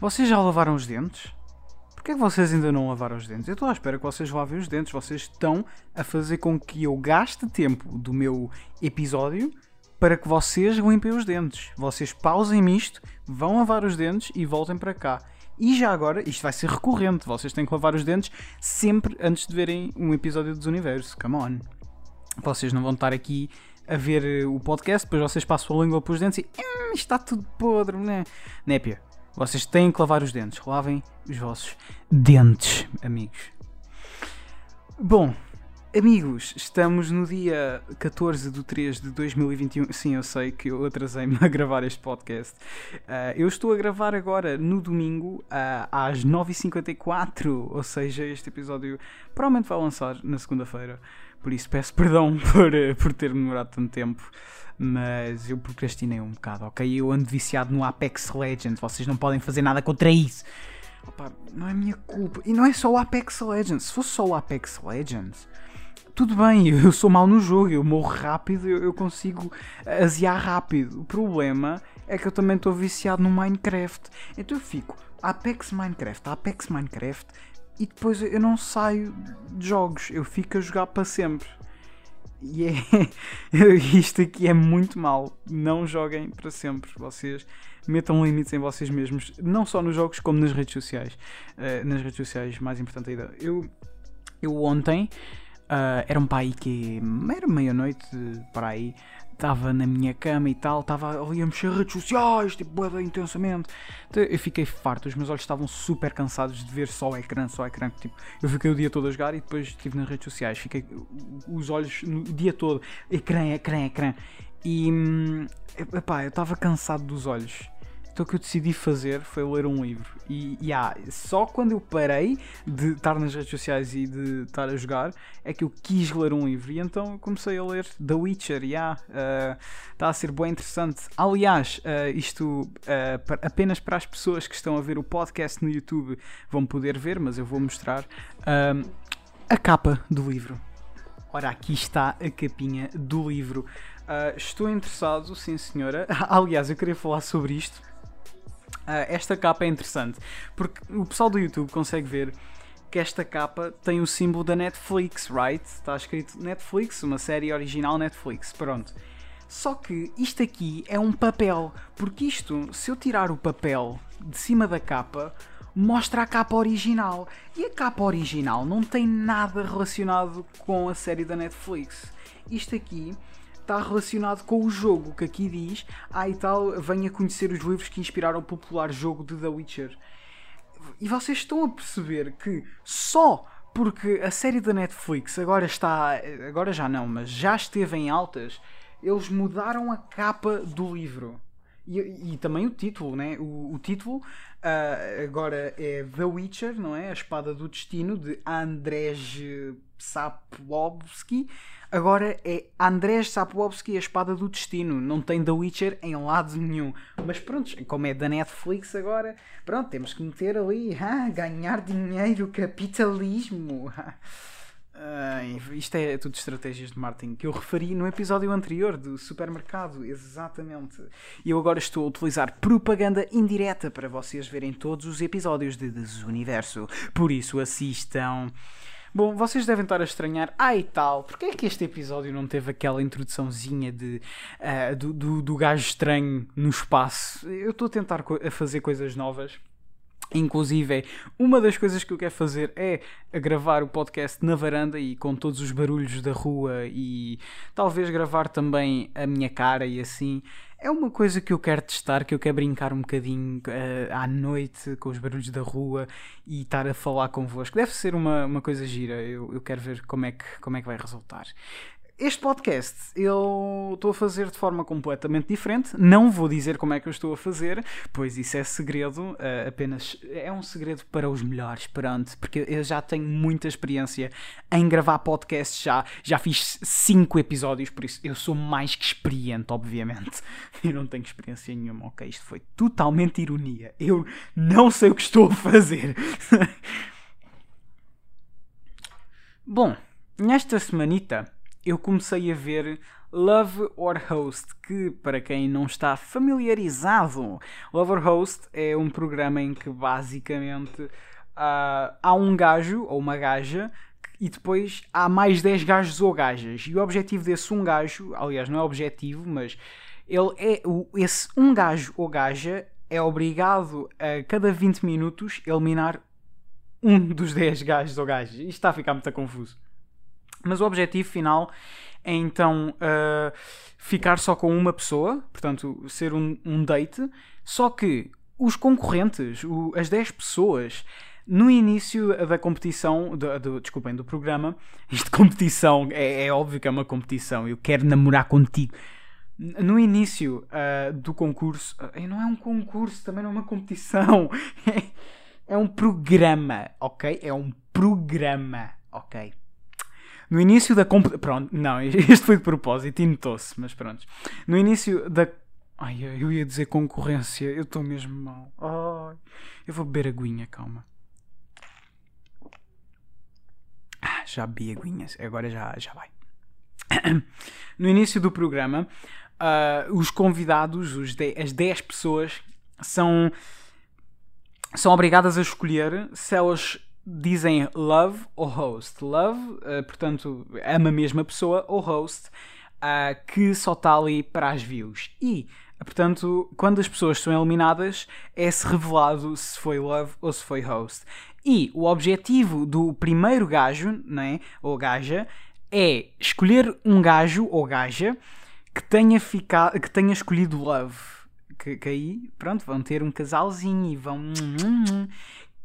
Vocês já lavaram os dentes? Porquê é que vocês ainda não lavaram os dentes? Eu estou à espera que vocês lavem os dentes. Vocês estão a fazer com que eu gaste tempo do meu episódio para que vocês limpem os dentes. Vocês pausem isto, vão lavar os dentes e voltem para cá. E já agora, isto vai ser recorrente. Vocês têm que lavar os dentes sempre antes de verem um episódio dos Universo. Come on. Vocês não vão estar aqui a ver o podcast, depois vocês passam a língua para os dentes e hum, está tudo podre, né? Népia, vocês têm que lavar os dentes. Lavem os vossos dentes, amigos. Bom, amigos, estamos no dia 14 de 3 de 2021. Sim, eu sei que eu atrasei-me a gravar este podcast. Uh, eu estou a gravar agora no domingo uh, às 9h54, ou seja, este episódio provavelmente vai lançar na segunda-feira. Por isso peço perdão por, por ter demorado tanto tempo mas eu procrastinei um bocado, ok? Eu ando viciado no Apex Legends, vocês não podem fazer nada contra isso. Opa, não é minha culpa. E não é só o Apex Legends. Se fosse só o Apex Legends, tudo bem, eu sou mau no jogo, eu morro rápido, eu consigo aziar rápido. O problema é que eu também estou viciado no Minecraft. Então eu fico Apex Minecraft, Apex Minecraft, e depois eu não saio de jogos, eu fico a jogar para sempre. E é, isto aqui é muito mal. Não joguem para sempre. Vocês metam limites em vocês mesmos, não só nos jogos como nas redes sociais. Uh, nas redes sociais, mais importante ainda. Eu, eu ontem, uh, era um pai que era meia-noite para aí, estava na minha cama e tal, estava ali a mexer redes sociais, tipo, intensamente. Então, eu fiquei farto, os meus olhos estavam super cansados de ver só o ecrã, só o ecrã. Tipo, eu fiquei o dia todo a jogar e depois estive nas redes sociais, fiquei os olhos no dia todo, ecrã, ecrã, ecrã. E, hum, epá, eu estava cansado dos olhos. Então o que eu decidi fazer foi ler um livro. E yeah, só quando eu parei de estar nas redes sociais e de estar a jogar é que eu quis ler um livro. E então eu comecei a ler The Witcher. Yeah, uh, está a ser bem interessante. Aliás, uh, isto uh, apenas para as pessoas que estão a ver o podcast no YouTube vão poder ver, mas eu vou mostrar a capa do livro. Ora, aqui está a capinha do livro. Uh, estou interessado, sim senhora. Aliás, eu queria falar sobre isto Uh, esta capa é interessante porque o pessoal do YouTube consegue ver que esta capa tem o símbolo da Netflix, right? Está escrito Netflix, uma série original Netflix. Pronto. Só que isto aqui é um papel, porque isto, se eu tirar o papel de cima da capa, mostra a capa original. E a capa original não tem nada relacionado com a série da Netflix. Isto aqui está relacionado com o jogo, que aqui diz, ah e tal, venha conhecer os livros que inspiraram o popular jogo de The Witcher. E vocês estão a perceber que só porque a série da Netflix agora está, agora já não, mas já esteve em altas, eles mudaram a capa do livro. E, e, também o título, né? O, o título uh, agora é The Witcher, não é? A Espada do Destino de Andrzej Sapkowski. Agora é Andrzej Sapkowski, A Espada do Destino. Não tem The Witcher em lado nenhum. Mas pronto, como é da Netflix agora, pronto, temos que meter ali, ah, ganhar dinheiro, capitalismo. Uh, isto é tudo estratégias de marketing que eu referi no episódio anterior do supermercado, exatamente. E eu agora estou a utilizar propaganda indireta para vocês verem todos os episódios de Desuniverso. Por isso assistam. Bom, vocês devem estar a estranhar, e tal, porque é que este episódio não teve aquela introduçãozinha de, uh, do, do, do gajo estranho no espaço? Eu estou a tentar a fazer coisas novas Inclusive, uma das coisas que eu quero fazer é gravar o podcast na varanda e com todos os barulhos da rua e talvez gravar também a minha cara e assim. É uma coisa que eu quero testar, que eu quero brincar um bocadinho uh, à noite com os barulhos da rua e estar a falar convosco. Deve ser uma, uma coisa gira, eu, eu quero ver como é, que, como é que vai resultar. Este podcast eu estou a fazer de forma completamente diferente. Não vou dizer como é que eu estou a fazer, pois isso é segredo, uh, apenas é um segredo para os melhores, pronto, porque eu já tenho muita experiência em gravar podcasts já. Já fiz 5 episódios, por isso eu sou mais que experiente, obviamente. Eu não tenho experiência nenhuma, ok? Isto foi totalmente ironia. Eu não sei o que estou a fazer. Bom, nesta semanita eu comecei a ver Love or Host, que para quem não está familiarizado, Love or Host é um programa em que basicamente uh, há um gajo ou uma gaja e depois há mais 10 gajos ou gajas. E o objetivo desse um gajo, aliás, não é objetivo, mas ele é esse um gajo ou gaja é obrigado a cada 20 minutos eliminar um dos 10 gajos ou gajas. Isto está a ficar muito confuso. Mas o objetivo final é então uh, ficar só com uma pessoa, portanto, ser um, um date. Só que os concorrentes, o, as 10 pessoas, no início da competição, do, do, desculpem, do programa, isto de competição, é, é óbvio que é uma competição, eu quero namorar contigo no início uh, do concurso, uh, não é um concurso, também não é uma competição, é um programa, ok? É um programa, ok? No início da competição. Pronto, não, este foi de propósito e notou-se, mas pronto. No início da. Ai, eu ia dizer concorrência, eu estou mesmo mal. Ai, eu vou beber aguinha, calma. Ah, já bebi aguinhas, agora já, já vai. No início do programa, uh, os convidados, os de, as 10 pessoas, são, são obrigadas a escolher se elas dizem love ou host. Love, uh, portanto, ama a mesma pessoa, ou host, uh, que só está ali para as views. E, portanto, quando as pessoas são eliminadas, é-se revelado se foi love ou se foi host. E o objetivo do primeiro gajo, né, ou gaja, é escolher um gajo ou gaja que tenha, ficado, que tenha escolhido Love. Que, que aí, pronto, vão ter um casalzinho e vão.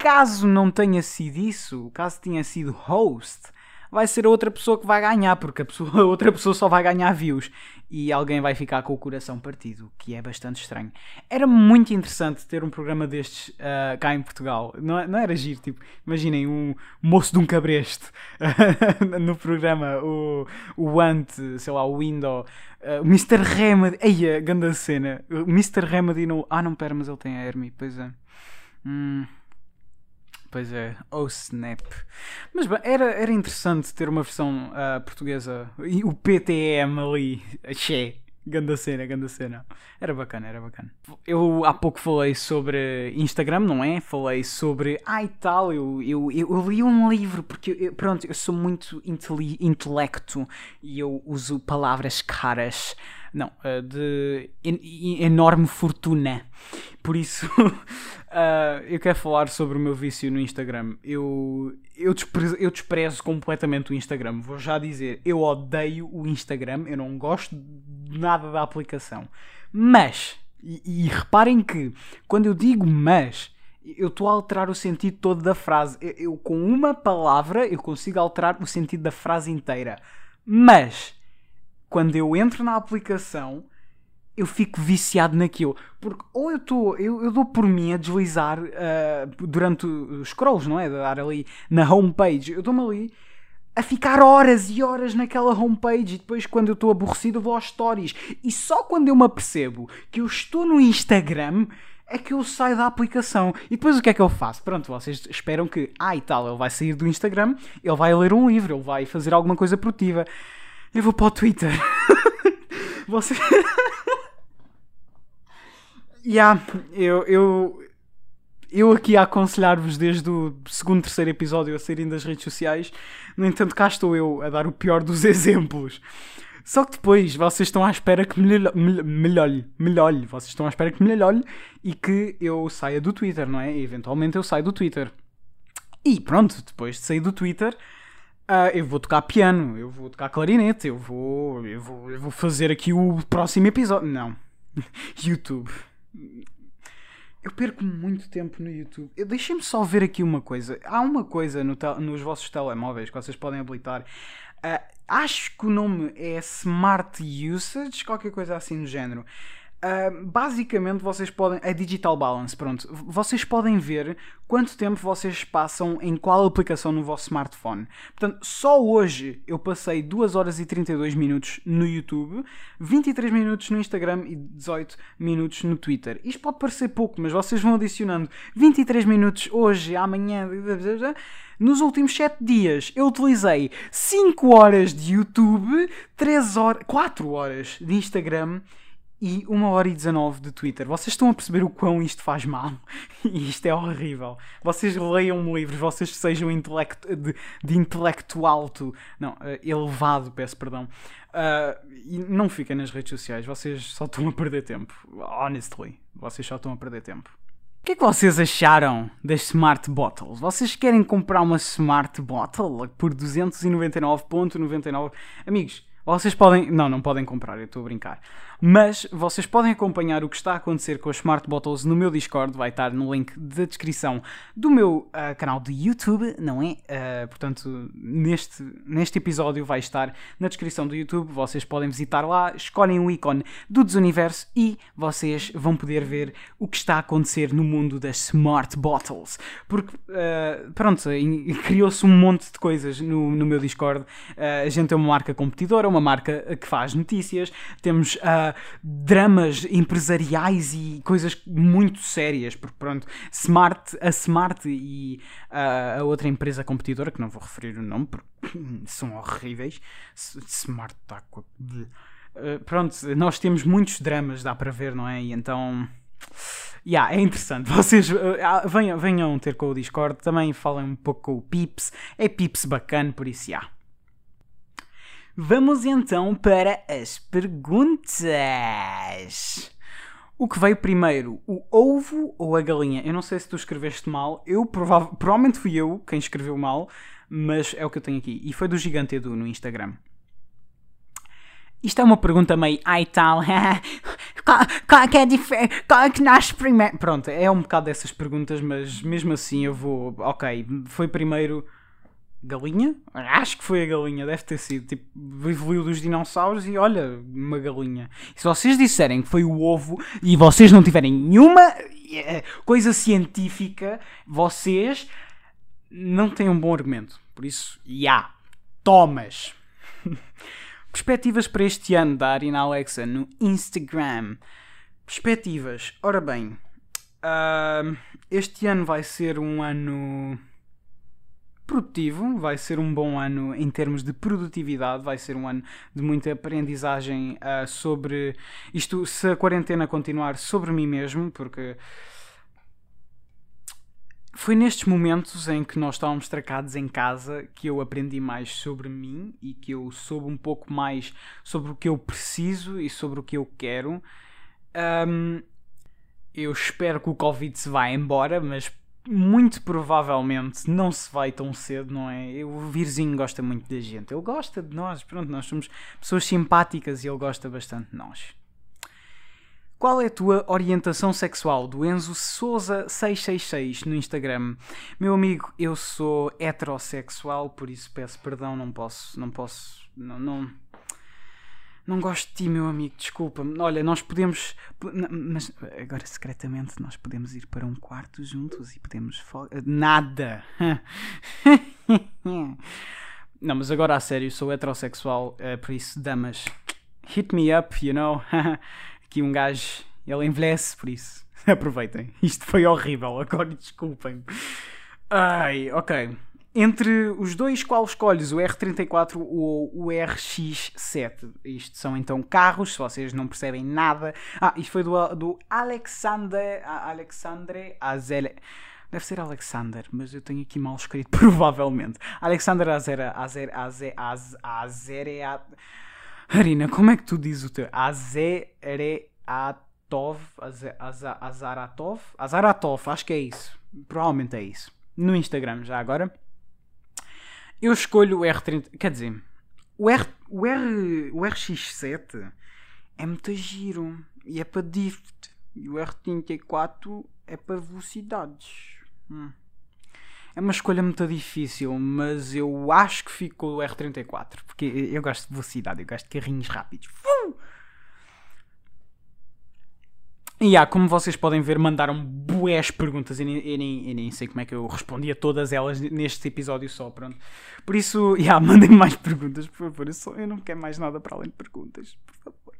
Caso não tenha sido isso, caso tenha sido host, vai ser a outra pessoa que vai ganhar, porque a, pessoa, a outra pessoa só vai ganhar views e alguém vai ficar com o coração partido, que é bastante estranho. Era muito interessante ter um programa destes uh, cá em Portugal. Não, não era giro, tipo, imaginem um moço de um cabreste no programa, o, o Ant, sei lá, o Window, uh, o Mr. Remedy, aí a grande cena, o Mr. Remedy no. Ah, não, pera, mas ele tem a Hermie, pois é. Hum. Pois é, oh snap. Mas bem, era, era interessante ter uma versão uh, portuguesa e o PTM ali, axé, ganda cena, ganda cena. Era bacana, era bacana. Eu há pouco falei sobre Instagram, não é? Falei sobre. E tal, eu, eu, eu, li um livro, porque eu, pronto, eu sou muito intelecto e eu uso palavras caras. Não, uh, de en enorme fortuna. Por isso, uh, eu quero falar sobre o meu vício no Instagram. Eu, eu, desprezo, eu desprezo completamente o Instagram. Vou já dizer, eu odeio o Instagram, eu não gosto nada da aplicação. Mas, e, e reparem que quando eu digo mas, eu estou a alterar o sentido todo da frase. Eu, eu, com uma palavra, eu consigo alterar o sentido da frase inteira. Mas quando eu entro na aplicação, eu fico viciado naquilo. Porque ou eu estou, eu, eu, dou por mim a deslizar uh, durante os scrolls, não é? Dar ali na homepage. Eu dou-me ali a ficar horas e horas naquela homepage e depois quando eu estou aborrecido vou aos stories. E só quando eu me apercebo que eu estou no Instagram é que eu saio da aplicação. E depois o que é que eu faço? Pronto, vocês esperam que, ah e tal, ele vai sair do Instagram, ele vai ler um livro, ele vai fazer alguma coisa produtiva. Eu vou para o Twitter. Você. yeah, eu, eu, eu aqui a aconselhar-vos desde o segundo, terceiro episódio a saírem das redes sociais. No entanto, cá estou eu a dar o pior dos exemplos. Só que depois vocês estão à espera que melhore, melhore, vocês estão à espera que melhore e que eu saia do Twitter, não é? E eventualmente eu saio do Twitter. E pronto, depois de sair do Twitter, Uh, eu vou tocar piano, eu vou tocar clarinete, eu vou, eu vou, eu vou fazer aqui o próximo episódio. Não. YouTube. Eu perco muito tempo no YouTube. Deixem-me só ver aqui uma coisa. Há uma coisa no nos vossos telemóveis que vocês podem habilitar. Uh, acho que o nome é Smart Usage, qualquer coisa assim do género. Uh, basicamente, vocês podem. É Digital Balance, pronto. Vocês podem ver quanto tempo vocês passam em qual aplicação no vosso smartphone. Portanto, só hoje eu passei 2 horas e 32 minutos no YouTube, 23 minutos no Instagram e 18 minutos no Twitter. Isto pode parecer pouco, mas vocês vão adicionando 23 minutos hoje, amanhã. Nos últimos 7 dias eu utilizei 5 horas de YouTube, 3 horas, 4 horas de Instagram e 1 hora e 19 de Twitter. Vocês estão a perceber o quão isto faz mal? Isto é horrível. Vocês leiam livros, vocês sejam intelecto, de, de intelecto alto, não, uh, elevado, peço perdão. Uh, e não fiquem nas redes sociais, vocês só estão a perder tempo. Honestly, vocês só estão a perder tempo. O que é que vocês acharam das Smart Bottles? Vocês querem comprar uma Smart Bottle por 299,99? Amigos, vocês podem. Não, não podem comprar, eu estou a brincar. Mas vocês podem acompanhar o que está a acontecer com as Smart Bottles no meu Discord, vai estar no link da descrição do meu uh, canal de YouTube, não é? Uh, portanto, neste, neste episódio vai estar na descrição do YouTube, vocês podem visitar lá, escolhem o ícone do Desuniverso e vocês vão poder ver o que está a acontecer no mundo das Smart Bottles. Porque, uh, pronto, criou-se um monte de coisas no, no meu Discord. a gente é uma marca competidora, uma marca que faz notícias, temos a dramas empresariais e coisas muito sérias, porque pronto, Smart, a Smart e uh, a outra empresa competidora, que não vou referir o nome porque são horríveis, Smart está com. Uh, pronto, nós temos muitos dramas, dá para ver, não é? E então. Yeah, é interessante. Vocês uh, venham, venham ter com o Discord, também falem um pouco com o Pips. É Pips bacana, por isso, yeah. Vamos então para as perguntas. O que veio primeiro, o ovo ou a galinha? Eu não sei se tu escreveste mal, eu prova provavelmente fui eu quem escreveu mal, mas é o que eu tenho aqui. E foi do Gigante Edu no Instagram. Isto é uma pergunta meio ai tal, qual, qual, que é qual é que nasce primeiro? Pronto, é um bocado dessas perguntas, mas mesmo assim eu vou, ok, foi primeiro galinha? Acho que foi a galinha, deve ter sido. Tipo, evoluiu dos dinossauros e olha, uma galinha. E se vocês disserem que foi o ovo e vocês não tiverem nenhuma eh, coisa científica, vocês não têm um bom argumento. Por isso, já. Yeah, tomas. Perspectivas para este ano da Arina Alexa no Instagram. Perspectivas. Ora bem, uh, este ano vai ser um ano produtivo, vai ser um bom ano em termos de produtividade, vai ser um ano de muita aprendizagem uh, sobre isto, se a quarentena continuar, sobre mim mesmo, porque foi nestes momentos em que nós estávamos tracados em casa que eu aprendi mais sobre mim e que eu soube um pouco mais sobre o que eu preciso e sobre o que eu quero. Um, eu espero que o Covid se vá embora, mas muito provavelmente não se vai tão cedo, não é? O Virzinho gosta muito da gente. Ele gosta de nós, pronto, nós somos pessoas simpáticas e ele gosta bastante de nós. Qual é a tua orientação sexual? Do Enzo Souza 666 no Instagram. Meu amigo, eu sou heterossexual, por isso peço perdão, não posso, não posso, não, não não gosto de ti, meu amigo, desculpa-me. Olha, nós podemos. Mas agora, secretamente, nós podemos ir para um quarto juntos e podemos. Nada! Não, mas agora a sério, sou heterossexual, uh, por isso, damas, hit me up, you know? Aqui um gajo, ele envelhece, por isso, aproveitem. Isto foi horrível, agora desculpem. Ai, ok. Entre os dois, qual escolhes? O R34 ou o RX7? Isto são então carros, se vocês não percebem nada. Ah, isto foi do, do Alexander. Alexandre Azele. Deve ser Alexander, mas eu tenho aqui mal escrito, provavelmente. Alexander Azera. Azer, Azer, Az, Azere. Arina, como é que tu dizes o teu? Azereatov. Azaratov? Azaratov, acho que é isso. Provavelmente é isso. No Instagram, já agora. Eu escolho o R30. Quer dizer, o, R, o, R, o RX7 é muito giro e é para drift. E o R34 é para velocidades. Hum. É uma escolha muito difícil, mas eu acho que fico com o R34 porque eu gosto de velocidade, eu gosto de carrinhos rápidos. E há, como vocês podem ver, mandaram bués perguntas e nem, eu nem, nem sei como é que eu respondi a todas elas neste episódio só, pronto. Por isso, yeah, mandem mais perguntas, por favor. Eu, só, eu não quero mais nada para além de perguntas, por favor.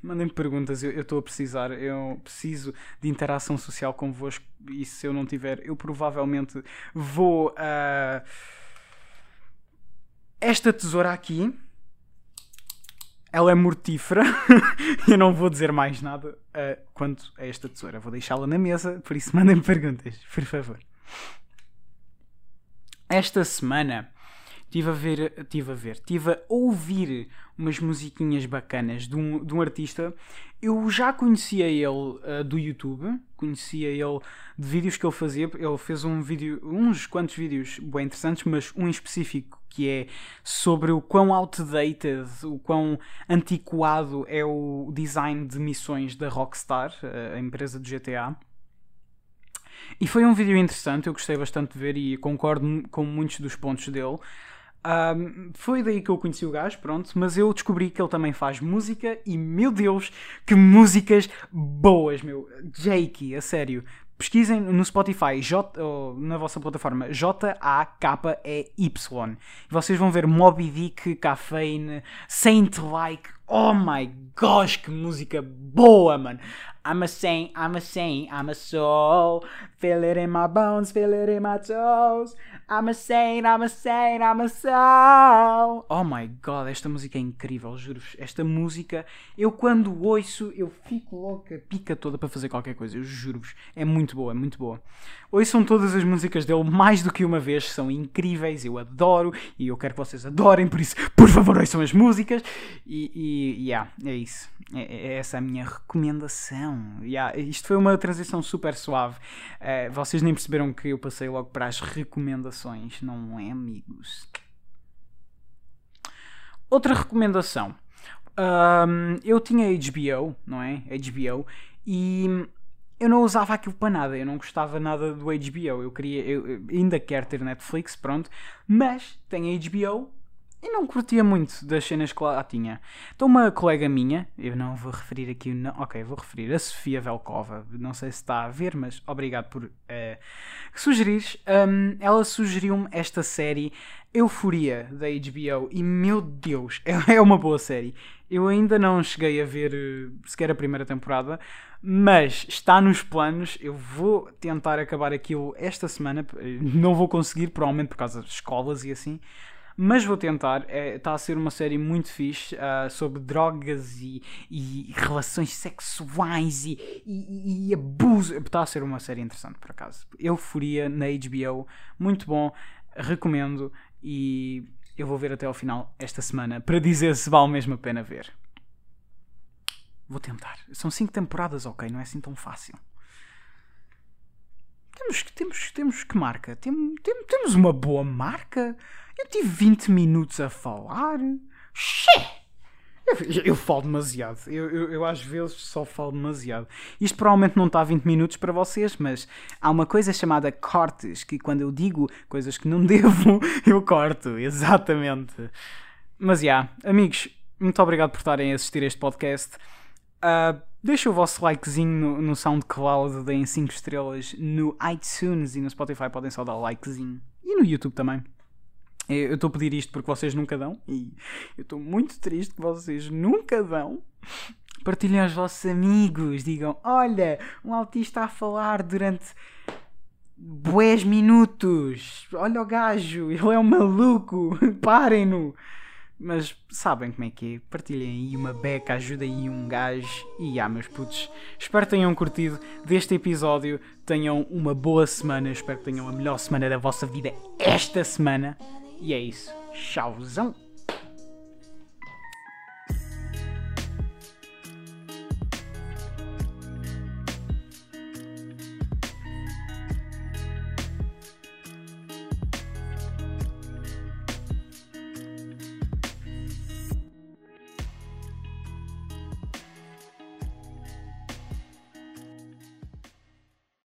Mandem perguntas, eu estou a precisar, eu preciso de interação social convosco e se eu não tiver, eu provavelmente vou. Uh... Esta tesoura aqui ela é mortífera. eu não vou dizer mais nada uh, quanto a esta tesoura. Vou deixá-la na mesa, por isso mandem-me perguntas, por favor. Esta semana Estive a ver, estive a ver, estive a ouvir umas musiquinhas bacanas de um, de um artista. Eu já conhecia ele uh, do YouTube, conhecia ele de vídeos que ele fazia. Ele fez um vídeo, uns quantos vídeos bem interessantes, mas um em específico que é sobre o quão outdated, o quão antiquado é o design de missões da Rockstar, a empresa do GTA. E foi um vídeo interessante, eu gostei bastante de ver e concordo com muitos dos pontos dele. Um, foi daí que eu conheci o gajo, pronto, mas eu descobri que ele também faz música e, meu Deus, que músicas boas, meu. Jakey, a sério. Pesquisem no Spotify, J, ou na vossa plataforma, J-A-K-E-Y. E vocês vão ver Moby Dick, Caffeine, Saint Like. Oh my gosh, que música boa, mano. I'm a saint, I'm a saint, I'm a soul. Feel it in my bones, feel it in my toes. I'm a saint, I'm a saint, I'm a soul. Oh my god, esta música é incrível, juro-vos. Esta música, eu quando ouço, eu fico louca, pica toda para fazer qualquer coisa, eu juro-vos. É muito boa, é muito boa. Ouçam todas as músicas dele mais do que uma vez, são incríveis, eu adoro e eu quero que vocês adorem, por isso, por favor, ouçam as músicas. E, e yeah, é isso. É, é essa a minha recomendação. Yeah, isto foi uma transição super suave. Uh, vocês nem perceberam que eu passei logo para as recomendações, não é, amigos? Outra recomendação. Um, eu tinha HBO, não é? HBO. E eu não usava aquilo para nada. Eu não gostava nada do HBO. Eu queria. Eu, eu ainda quero ter Netflix, pronto. Mas tenho HBO e não curtia muito das cenas que lá tinha. Então, uma colega minha, eu não vou referir aqui, não, ok, vou referir a Sofia Velkova, não sei se está a ver, mas obrigado por uh, sugerir. Um, ela sugeriu-me esta série Euforia da HBO e, meu Deus, é, é uma boa série. Eu ainda não cheguei a ver uh, sequer a primeira temporada, mas está nos planos. Eu vou tentar acabar aquilo esta semana. Não vou conseguir, provavelmente por causa das escolas e assim mas vou tentar. Está é, tá a ser uma série muito fixe uh, sobre drogas e, e, relações sexuais e, e, e abuso. Está a ser uma série interessante, por acaso. Euforia na HBO, muito bom, recomendo e eu vou ver até ao final esta semana para dizer se vale mesmo a pena ver. Vou tentar. São 5 temporadas, ok, não é assim tão fácil. Temos, temos, temos que marca? Tem, tem, temos uma boa marca? Eu tive 20 minutos a falar. Xê! Eu, eu, falo demasiado. Eu, eu, eu, às vezes só falo demasiado. Isto provavelmente não está a 20 minutos para vocês, mas há uma coisa chamada cortes, que quando eu digo coisas que não devo, eu corto. Exatamente. Mas já, yeah, amigos, muito obrigado por estarem a assistir este podcast. Uh, deixem o vosso likezinho no, no SoundCloud, deem 5 estrelas no iTunes e no Spotify podem só dar likezinho. E no YouTube também. Eu estou a pedir isto porque vocês nunca dão e eu estou muito triste que vocês nunca dão. Partilhem aos vossos amigos, digam: Olha, um autista a falar durante bués minutos. Olha o gajo, ele é um maluco, parem-no. Mas sabem como é que é? Partilhem aí uma beca, ajudem aí um gajo. E ah, meus putos, espero que tenham curtido deste episódio. Tenham uma boa semana. Espero que tenham a melhor semana da vossa vida esta semana. E é isso. Tchauzão!